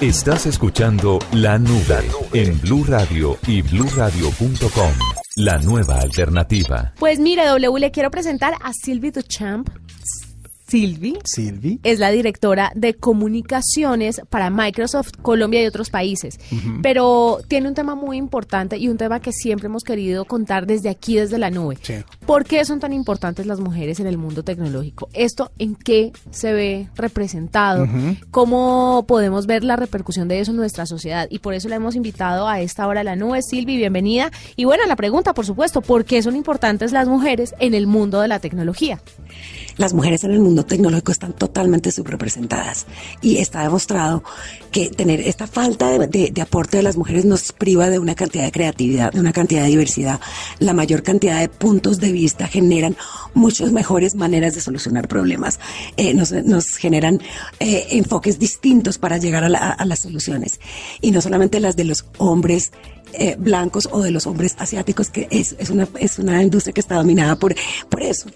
Estás escuchando La Nube en Blue Radio y bluradio.com. La nueva alternativa. Pues mire, W, le quiero presentar a Sylvie Duchamp. Silvi. Silvi. Es la directora de comunicaciones para Microsoft Colombia y otros países. Pero tiene un tema muy importante y un tema que siempre hemos querido contar desde aquí, desde la nube. Sí. ¿Por qué son tan importantes las mujeres en el mundo tecnológico? ¿Esto en qué se ve representado? ¿Cómo podemos ver la repercusión de eso en nuestra sociedad? Y por eso la hemos invitado a esta hora a la nube. Silvi, bienvenida. Y bueno, la pregunta, por supuesto, ¿por qué son importantes las mujeres en el mundo de la tecnología? las mujeres en el mundo tecnológico están totalmente subrepresentadas. Y está demostrado que tener esta falta de, aporte de las mujeres nos priva de una cantidad de creatividad, de una cantidad de diversidad. La mayor cantidad de puntos de vista generan muchas mejores maneras de solucionar problemas, eh, nos, generan eh, enfoques distintos para llegar a las soluciones. Y no solamente las de los hombres eh, blancos o de los hombres asiáticos, que es, es, una, es una industria que está dominada por, por eso.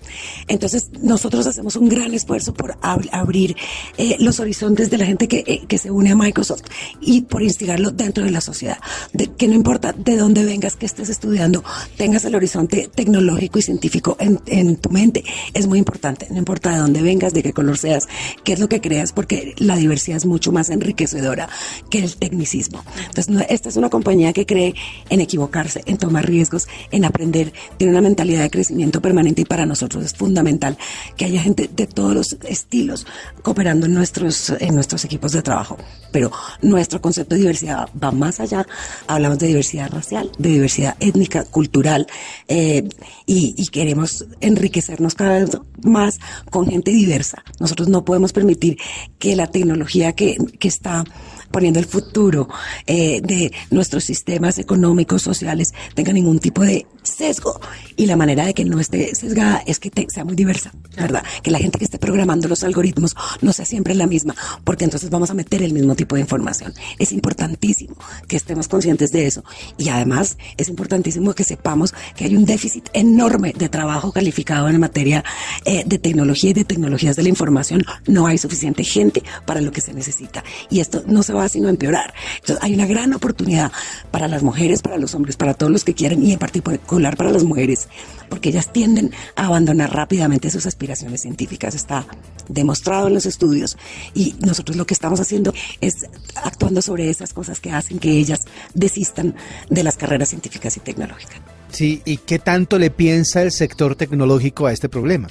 Entonces, nosotros hacemos un gran esfuerzo por ab abrir eh, los horizontes de la gente que, eh, que, se une a Microsoft y por instigarlo dentro de la sociedad. De, que no importa de dónde vengas, que estés estudiando, tengas el horizonte tecnológico y científico en, en tu mente. Es muy importante. No importa de dónde vengas, de qué color seas, qué es lo que creas, porque la diversidad es mucho más enriquecedora que el tecnicismo. Entonces, no, esta es una compañía que cree en equivocarse, en tomar riesgos, en aprender, tiene una mentalidad de crecimiento permanente y para nosotros es fundamental que haya gente de todos los estilos cooperando en nuestros, en nuestros equipos de trabajo. Pero nuestro concepto de diversidad va más allá. Hablamos de diversidad racial, de diversidad étnica, cultural eh, y, y queremos enriquecernos cada vez más con gente diversa. Nosotros no podemos permitir que la tecnología que, que está poniendo el futuro eh, de nuestros sistemas económicos, sociales, tenga ningún tipo de sesgo. Y la manera de que no esté sesgada es que te, sea muy diversa, ¿verdad? Que la gente que esté programando los algoritmos no sea siempre la misma, porque entonces vamos a meter el mismo tipo de información. Es importantísimo que estemos conscientes de eso. Y además es importantísimo que sepamos que hay un déficit enorme de trabajo calificado en materia eh, de tecnología y de tecnologías de la información. No hay suficiente gente para lo que se necesita. Y esto no se va sino a empeorar. Entonces hay una gran oportunidad para las mujeres, para los hombres, para todos los que quieren y en particular para las mujeres, porque ellas tienden a abandonar rápidamente sus aspiraciones científicas. Está demostrado en los estudios y nosotros lo que estamos haciendo es actuando sobre esas cosas que hacen que ellas desistan de las carreras científicas y tecnológicas. Sí, ¿y qué tanto le piensa el sector tecnológico a este problema?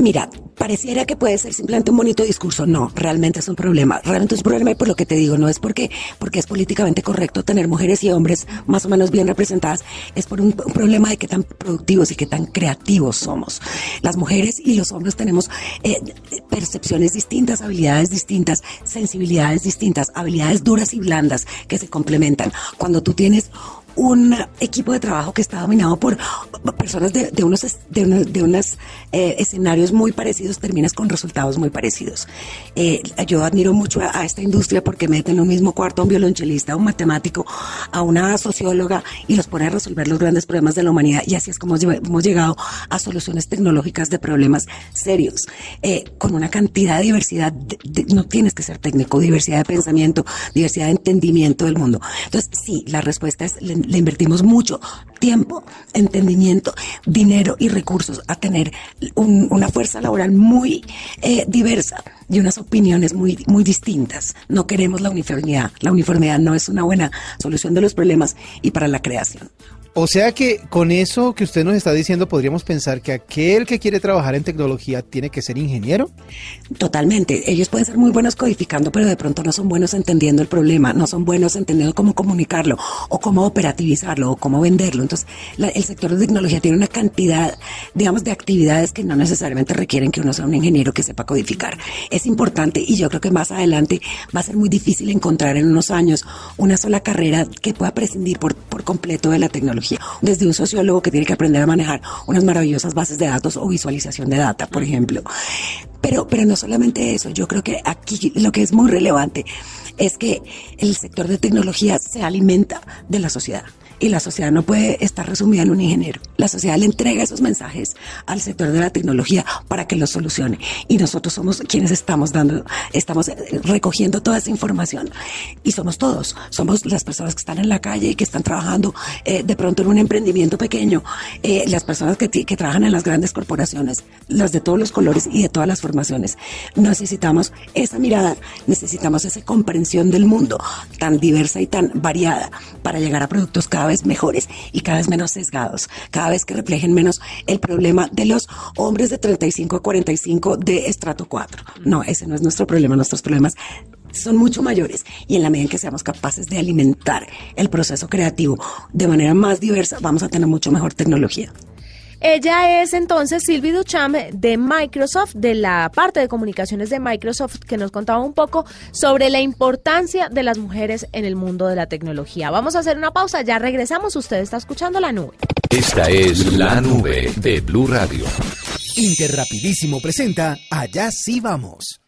Mira, pareciera que puede ser simplemente un bonito discurso. No, realmente es un problema. Realmente es un problema y por lo que te digo, no es porque, porque es políticamente correcto tener mujeres y hombres más o menos bien representadas, es por un, problema de qué tan productivos y qué tan creativos somos. Las mujeres y los hombres tenemos eh, percepciones distintas, habilidades distintas, sensibilidades distintas, habilidades duras y blandas que se complementan. Cuando tú tienes un equipo de trabajo que está dominado por personas de, de unos, de, una, de unos eh, escenarios muy parecidos, terminas con resultados muy parecidos. Eh, yo admiro mucho a, a, esta industria porque mete en un mismo cuarto a un violonchelista, a un matemático, a una socióloga y los pone a resolver los grandes problemas de la humanidad y así es como hemos llegado a soluciones tecnológicas de problemas serios, eh, con una cantidad de diversidad, de, no tienes que ser técnico, diversidad de pensamiento, diversidad de entendimiento del mundo. Entonces, sí, la respuesta es le invertimos mucho tiempo, entendimiento, dinero y recursos a tener un, una fuerza laboral muy eh, diversa y unas opiniones muy, muy distintas. No queremos la uniformidad. La uniformidad no es una buena solución de los problemas y para la creación. O sea que con eso que usted nos está diciendo podríamos pensar que aquel que quiere trabajar en tecnología tiene que ser ingeniero. Totalmente. Ellos pueden ser muy buenos codificando, pero de pronto no son buenos entendiendo el problema, no son buenos entendiendo cómo comunicarlo o cómo operativizarlo o cómo venderlo. Entonces, la, el sector de tecnología tiene una cantidad, digamos, de actividades que no necesariamente requieren que uno sea un ingeniero que sepa codificar. Es importante y yo creo que más adelante va a ser muy difícil encontrar en unos años una sola carrera que pueda prescindir por, por completo de la tecnología. Desde un sociólogo que tiene que aprender a manejar unas maravillosas bases de datos o visualización de data, por ejemplo. Pero, pero no solamente eso, yo creo que aquí lo que es muy relevante es que el sector de tecnología se alimenta de la sociedad y la sociedad no puede estar resumida en un ingeniero. La sociedad le entrega esos mensajes al sector de la tecnología para que los solucione. Y nosotros somos quienes estamos dando, estamos recogiendo toda esa información. Y somos todos, somos las personas que están en la calle y que están trabajando eh, de pronto en un emprendimiento pequeño, eh, las personas que, que trabajan en las grandes corporaciones, las de todos los colores y de todas las formaciones. Necesitamos esa mirada, necesitamos esa comprensión del mundo tan diversa y tan variada para llegar a productos cada vez mejores y cada vez menos sesgados, cada vez que reflejen menos el problema de los hombres de 35 a 45 de estrato 4. No, ese no es nuestro problema, nuestros problemas son mucho mayores y en la medida en que seamos capaces de alimentar el proceso creativo de manera más diversa, vamos a tener mucho mejor tecnología. Ella es entonces Sylvie Duchamp de Microsoft, de la parte de comunicaciones de Microsoft, que nos contaba un poco sobre la importancia de las mujeres en el mundo de la tecnología. Vamos a hacer una pausa, ya regresamos. Usted está escuchando la nube. Esta es la nube de Blue Radio. Interrapidísimo presenta Allá sí vamos.